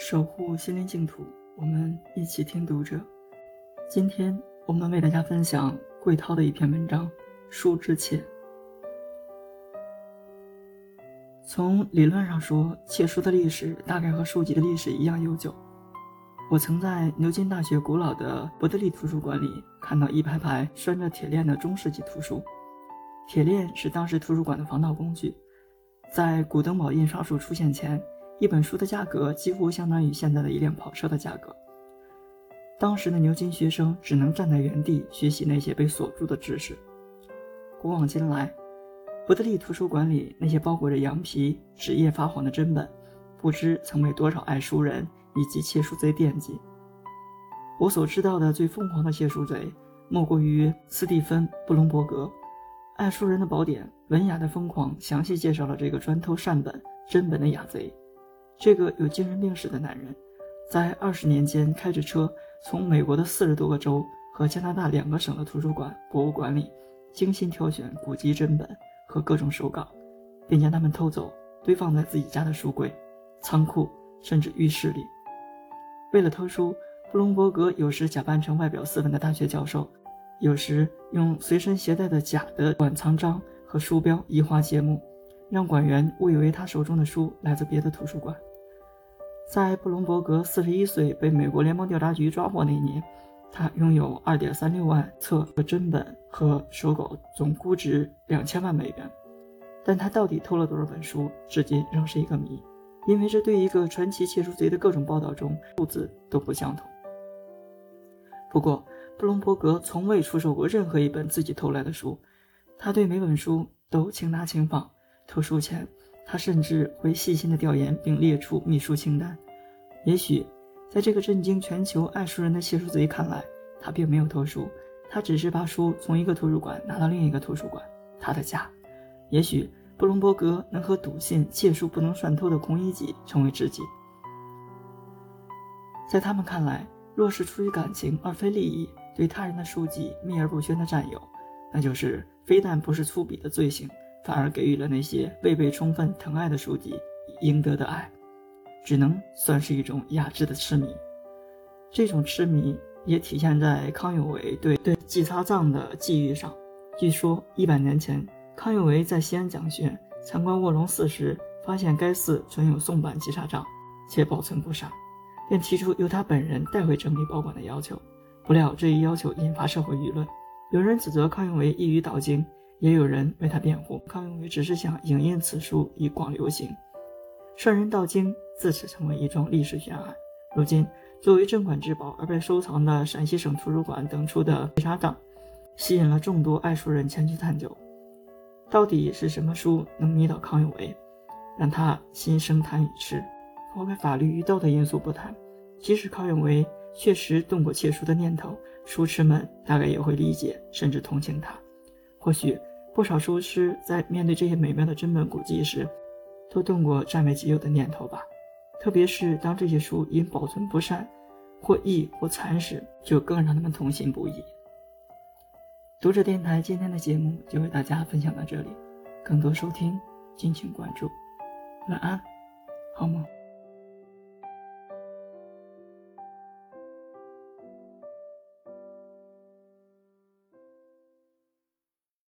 守护心灵净土，我们一起听读者。今天我们为大家分享桂涛的一篇文章《书之切》。从理论上说，切书的历史大概和书籍的历史一样悠久。我曾在牛津大学古老的伯德利图书馆里看到一排排拴着铁链的中世纪图书。铁链是当时图书馆的防盗工具。在古登堡印刷术出现前，一本书的价格几乎相当于现在的一辆跑车的价格。当时的牛津学生只能站在原地学习那些被锁住的知识。古往今来，伯德利图书馆里那些包裹着羊皮、纸页发黄的真本，不知曾被多少爱书人以及窃书贼惦记。我所知道的最疯狂的窃书贼，莫过于斯蒂芬·布隆伯格。《爱书人的宝典》文雅的疯狂详细介绍了这个专偷善本真本的雅贼。这个有精神病史的男人，在二十年间开着车，从美国的四十多个州和加拿大两个省的图书馆、博物馆里，精心挑选古籍真本和各种手稿，并将它们偷走，堆放在自己家的书柜、仓库甚至浴室里。为了偷书，布隆伯格有时假扮成外表斯文的大学教授。有时用随身携带的假的馆藏章和书标移花接木，让馆员误以为他手中的书来自别的图书馆。在布隆伯格四十一岁被美国联邦调查局抓获那年，他拥有二点三六万册的真本和手稿，总估值两千万美元。但他到底偷了多少本书，至今仍是一个谜，因为这对一个传奇窃书贼的各种报道中数字都不相同。不过，布隆伯格从未出售过任何一本自己偷来的书，他对每本书都轻拿轻放。偷书前，他甚至会细心的调研并列出秘书清单。也许，在这个震惊全球爱书人的窃书贼看来，他并没有偷书，他只是把书从一个图书馆拿到另一个图书馆，他的家。也许，布隆伯格能和笃信窃书不能算偷的孔乙己成为知己。在他们看来，若是出于感情而非利益。对他人的书籍秘而不宣的占有，那就是非但不是粗鄙的罪行，反而给予了那些未被充分疼爱的书籍应得的爱，只能算是一种雅致的痴迷。这种痴迷也体现在康有为对对季擦藏的际遇上。据说一百年前，康有为在西安讲学，参观卧龙寺时，发现该寺存有宋版季擦藏，且保存不善，便提出由他本人带回整理保管的要求。不料这一要求引发社会舆论，有人指责康有为一语道经，也有人为他辩护，康有为只是想影印此书以广流行。圣人道经自此成为一桩历史悬案。如今，作为镇馆之宝而被收藏的陕西省图书馆等处的《沙藏》，吸引了众多爱书人前去探究。到底是什么书能迷倒康有为，让他心生贪与痴？抛开法律与道德因素不谈，即使康有为。确实动过窃书的念头，书痴们大概也会理解甚至同情他。或许不少书痴在面对这些美妙的真本古籍时，都动过占为己有的念头吧。特别是当这些书因保存不善，或易或残时，就更让他们痛心不已。读者电台今天的节目就为大家分享到这里，更多收听敬请关注。晚安，好梦。